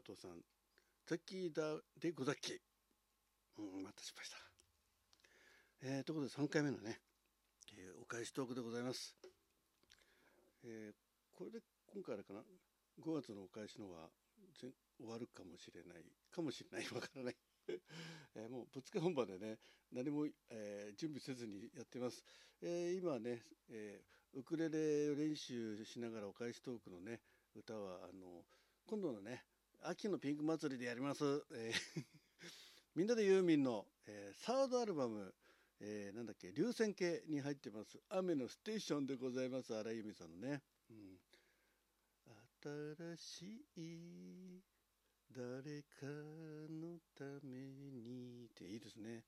港さんザッキーだでござっき。うんまた失敗した。えー、ということで3回目のね、えー、お返しトークでございます。えー、これで今回あれかな？5月のお返しのは終わるかもしれない。かもしれない。わからない。えー、もうぶっつけ本番でね何も、えー、準備せずにやってます、えー、今ね、えウクレレ練習しながらお返しトークのね歌はあの今度のね秋のピンク祭りでやります、え みんなでユーミンの、えサードアルバムえー、なんだっけ流線形に入ってます。雨のステーションでございます。荒井由実さんのね、うん、新しい誰かのためにっていいですね。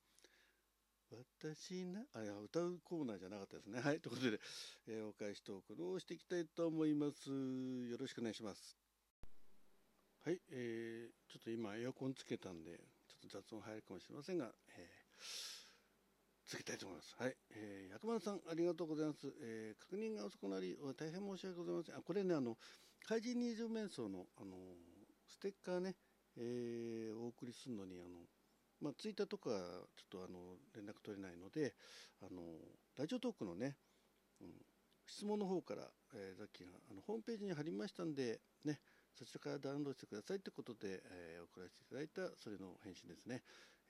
私なあいや歌うコーナーじゃなかったですね。はいということで、えー、お返しトークをしていきたいと思います。よろしくお願いします。はい、えー、ちょっと今エアコンつけたんでちょっと雑音入るかもしれませんが、えー続けたいと思います。はい。えー、薬丸さん、ありがとうございます。えー、確認が遅くなり、大変申し訳ございません。あ、これね、あの、怪人二十面相の、あの、ステッカーね、えー、お送りするのに、あの、まあ、ツイッターとか、ちょっとあの、連絡取れないので、あの、ラジオトークのね、うん、質問の方から、えー、さっきがあのホームページに貼りましたんで、ね、そちらからダウンロードしてくださいということで、えー、送らせていただいたそれの返信ですね。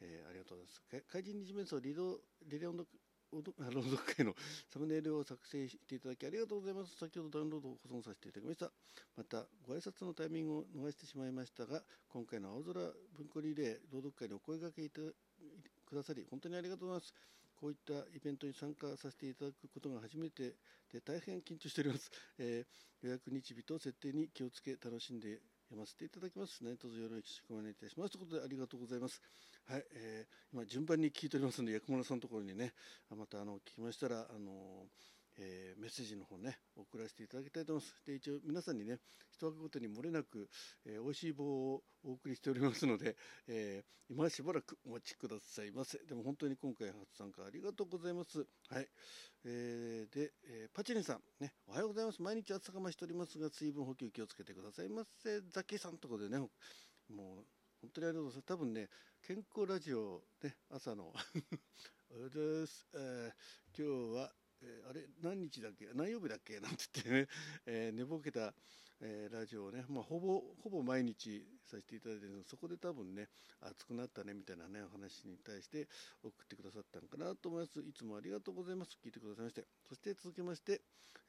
えー、ありがとうございます。怪人二次面相リドリレオンド朗読会のサムネイルを作成していただきありがとうございます。先ほどダウンロードを保存させていただきました。また、ご挨拶のタイミングを逃してしまいましたが、今回の青空文庫リレー朗読会にお声掛けいたくださり、本当にありがとうございます。こういったイベントに参加させていただくことが初めてで大変緊張しております、えー、予約日日と設定に気をつけ楽しんで読ませていただきますね。どうぞよろしくお願いいたします。ということでありがとうございます。はい、えー、今順番に聞いておりますので、薬丸さんのところにね、またあの聞きましたら、あのえー、メッセージの方ね送らせていただきたいと思います。で一応皆さんにね一枠ごとに漏れなく、えー、美味しい棒をお送りしておりますので、えー、今しばらくお待ちくださいませ。でも本当に今回初参加ありがとうございます。はい、えー、で、えー、パチリンさんねおはようございます。毎日暑さが増しておりますが水分補給気をつけてくださいませ。ザキさんとこでねもう本当にありがとうございます。多分ね健康ラジオね朝のあれです、えー、今日はえー、あれ何日だっけ？何曜日だっけ？なんて言ってね、えー、寝ぼけた、えー、ラジオをね、まあ、ほぼほぼ毎日させていただいてるの。そこで多分ね暑くなったねみたいなねお話に対して送ってくださったのかなと思います。いつもありがとうございます。聞いてくださいまして。そして続きまして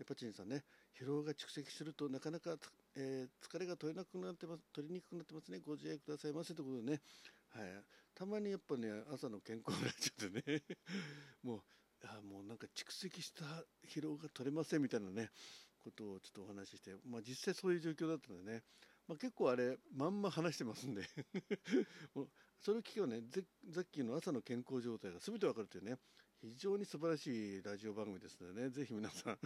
パチンさんね。疲労が蓄積するとなかなか、え疲れが取れなくなってます。取りにくくなってますね。ご自愛くださいませ。ということでね。はい、たまにやっぱね朝の健康ラジオでね。もうあもうなんか蓄積した疲労が取れませんみたいなねことをちょっとお話しして、まあ、実際そういう状況だったんでね、まあ、結構あれまんま話してますんで。それを聞けばねザッキーの朝の健康状態が全てわかるというね非常に素晴らしいラジオ番組ですのでね、ぜひ皆さん。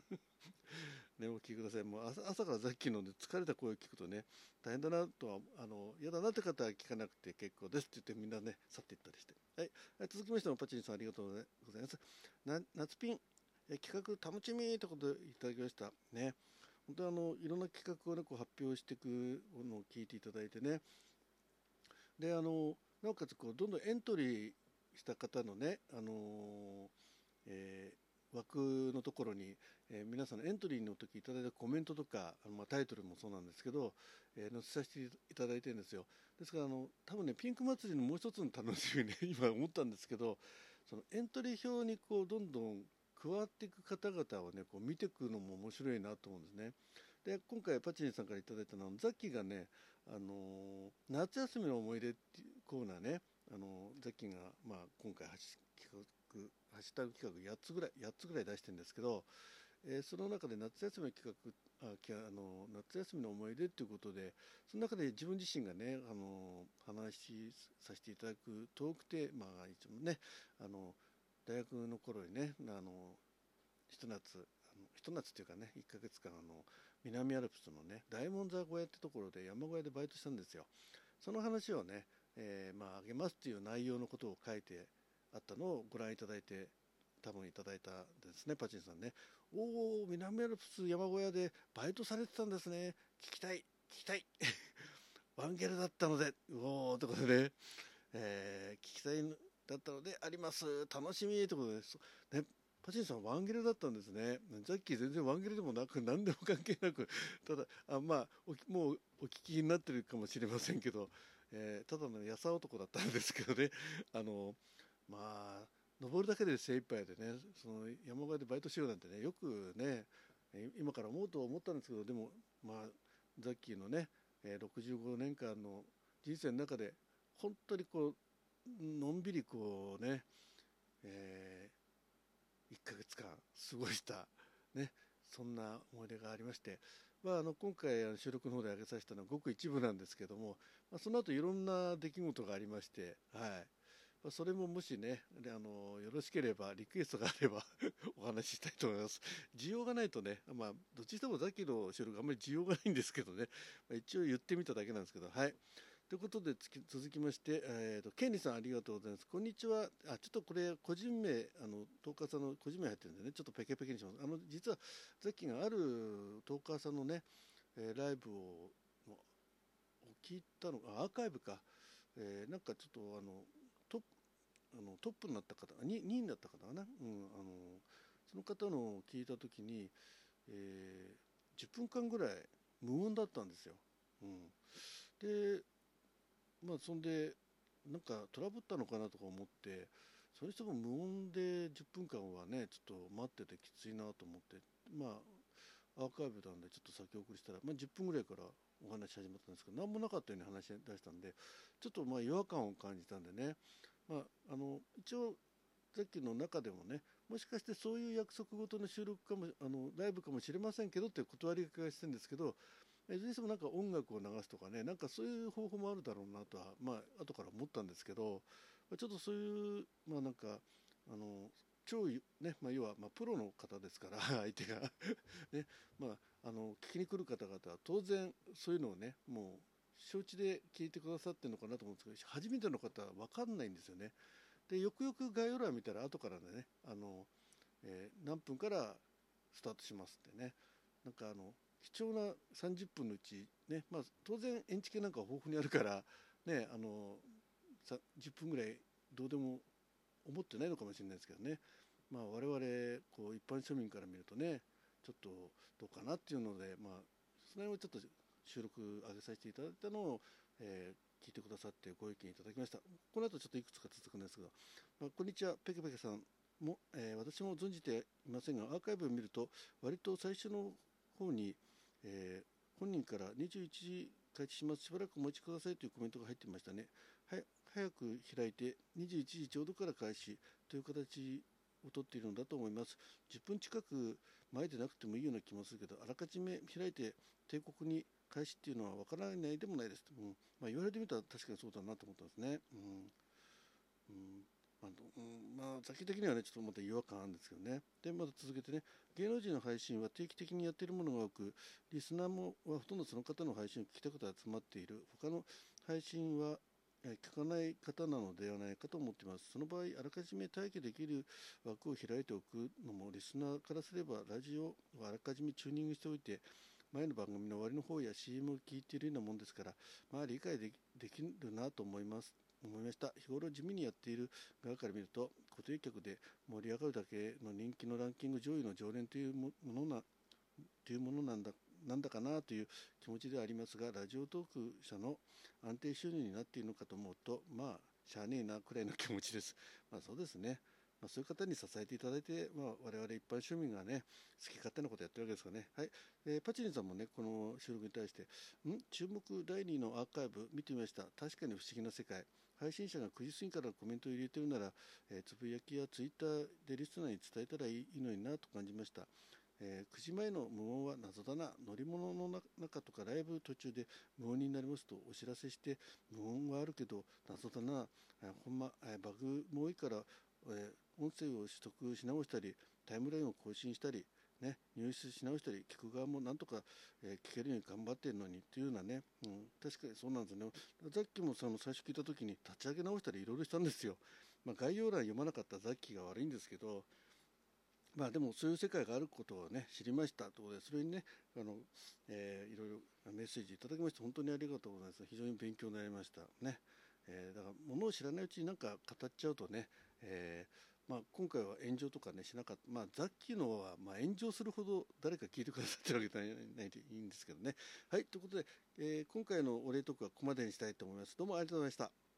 ね、お聞きください。もう朝朝からさっきので疲れた声を聞くとね、大変だなとは、あの、嫌だなって方は聞かなくて結構ですって言ってみんなね、去っていったりして。はい。続きましてもパチンさんありがとうございます。な夏ピン、え企画楽しみということでいただきました。ね。本当あの、いろんな企画をね、こう発表していくのを聞いていただいてね。で、あの、なおかつこう、どんどんエントリーした方のね、あのー、えー、枠のところに、えー、皆さんのエントリーの時いただいたコメントとかあの、まあ、タイトルもそうなんですけど、えー、載せさせていただいてるんですよですからあの多分ねピンク祭りのもう一つの楽しみね 今思ったんですけどそのエントリー表にこうどんどん加わっていく方々をねこう見ていくのも面白いなと思うんですね。で今回パチンさんから頂いたのはザッキーがね、あのー、夏休みの思い出っていうコーナーねキーが、まあ、今回企画ハッシュタグ企画8つぐらい8つぐらい出してるんですけど、えー、その中で夏休みの企画ああの夏休みの思い出ということでその中で自分自身がねあの話しさせていただくトークテーマがいつもねあの大学の頃にねあのひと夏ひと夏っていうかね1ヶ月間あの南アルプスのね大門沢小屋ってところで山小屋でバイトしたんですよその話をねえー、まあ、あげますっていう内容のことを書いてあったのをご覧いただいて多分いただいたですねパチンさんね。おお南アルプス山小屋でバイトされてたんですね。聞きたい聞きたい。ワンゲルだったので、うおーということでね、えー、聞きたいだったのであります。楽しみということで。す。ね、パチンさん、ワンゲルだったんですね。ザッキー全然ワンゲルでもなく、何でも関係なく、ただ、あまあもうお聞きになってるかもしれませんけど、えー、ただのやさ男だったんですけどね、あの、まあ、登るだけで精一杯でね、その山小屋でバイトしようなんてね、よくね、今から思うと思ったんですけど、でも、まあ、ザッキーのね、65年間の人生の中で、本当にこう、のんびりこうね、えー、1ヶ月間過ごした、ね、そんな思い出がありまして、まあ、あの今回収録の方で挙げさせたのはごく一部なんですけども、まあ、その後いろんな出来事がありまして、はいまあ、それももしねあのよろしければリクエストがあれば お話ししたいと思います需要がないとね、まあ、どっちにしてもさっきの収録あんまり需要がないんですけどね、まあ、一応言ってみただけなんですけどはいということで続きまして、えーと、ケンリさんありがとうございます。こんにちは。あ、ちょっとこれ個人名、あの、トーカーさんの個人名入ってるんでね、ちょっとペケペケにします。あの、実はさっきがあるトーカーさんのね、ライブを聞いたのアーカイブか、えー、なんかちょっとあのトあのトップになった方 2, 2位になった方かな、うん、あのその方のを聞いた時に、えー、10分間ぐらい無音だったんですよ。うん、でまあそんでなんかトラブったのかなとか思ってそれにしても無音で10分間はねちょっと待っててきついなと思ってまあアーカイブなんでちょっと先送りしたら、まあ、10分ぐらいからお話始まったんですけど何もなかったように話し出したんでちょっとまあ違和感を感じたんでね、まあ、あの一応さっきの中でもねもしかしてそういう約束事の収録かもあのライブかもしれませんけどっていう断りがけしてるんですけどいずれにしてもなんか音楽を流すとかねなんかそういう方法もあるだろうなとはまあ後から思ったんですけどちょっとそういうまあなんかあの超ねまあ、要はまあプロの方ですから相手が。ねまあ、あの聞きに来る方々は当然そういうのをねもう承知で聞いてくださってるのかなと思うんですけど初めての方は分かんないんですよね。でよくよく概要欄見たら後からねあの、えー、何分からスタートしますってね。なんかあの貴重な30分のうち、ねまあ、当然、エンチケなんか豊富にあるから、ね、あの10分ぐらいどうでも思ってないのかもしれないですけどね、まあ、我々こう一般庶民から見るとねちょっとどうかなっていうので、まあ、その辺をちょっと収録上げさせていただいたのを、えー、聞いてくださってご意見いただきました。この後ちょっといくつか続くんですが、まあ、こんにちは。ペケペケさんも、えー、私も存じていませんがアーカイブを見ると割と最初の方にえー、本人から21時開始します。しばらくお待ちくださいというコメントが入っていましたね。は早く開いて21時ちょうどから開始という形をとっているのだと思います。10分近く前でなくてもいいような気もするけどあらかじめ開いて帝国に開始っていうのは分からないでもないです、うん。まあ、言われてみたら確かにそうだなと思ったんですね、うん、うん。まあ、うん、まあ、先的にはね、ちょっとまた違和感あるんですけどね。で、まだ続けてね、芸能人の配信は定期的にやっているものが多く、リスナーもはほとんどその方の配信を聞きたくて集まっている。他の配信は聞かない方なのではないかと思っています。その場合、あらかじめ待機できる枠を開いておくのも、リスナーからすれば、ラジオをあらかじめチューニングしておいて、前の番組の終わりの方や CM を聞いているようなもんですから、まあ理解できるなと思います。思いました日頃地味にやっている側から見ると固定客で盛り上がるだけの人気のランキング上位の常連というものなというものなんだなんだかなという気持ちではありますがラジオトーク社の安定収入になっているのかと思うとまあしゃあねえなくらいの気持ちです まあそうですねまあ、そういう方に支えていただいて、まあ、我々一般庶民がね、好き勝手なことやってるわけですからね。はい。えー、パチリンさんもね、この収録に対して、ん？注目第2のアーカイブ見てみました。確かに不思議な世界。配信者が9時過ぎからコメントを入れてるなら、えー、つぶやきやツイッターでリスナーに伝えたらいいのになと感じました。えー、9時前の無音は謎だな。乗り物の中とかライブ途中で無音になりますとお知らせして、無音はあるけど謎だな。えー、ほんま、えー、バグも多いから、え音声を取得し直したり、タイムラインを更新したり、ね、入手し直したり、聞く側もなんとか、えー、聞けるように頑張ってるのにっていうようなね、うん、確かにそうなんですよね。さっきもその最初聞いた時に立ち上げ直したりいろいろしたんですよ。まあ、概要欄読まなかったザッキーが悪いんですけど、まあでもそういう世界があることをね知りましたということでそれにねあの、えー、いろいろメッセージいただきまして本当にありがとうございます。非常に勉強になりました。ね、えー、だからものを知らないうちになんか語っちゃうとね、えー、まあ、今回は炎上とかねしなかった。まあザッキーのはま炎上するほど誰か聞いてくださってるわけじゃないでいいんですけどね。はいということで、え今回のお礼トークはここまでにしたいと思います。どうもありがとうございました。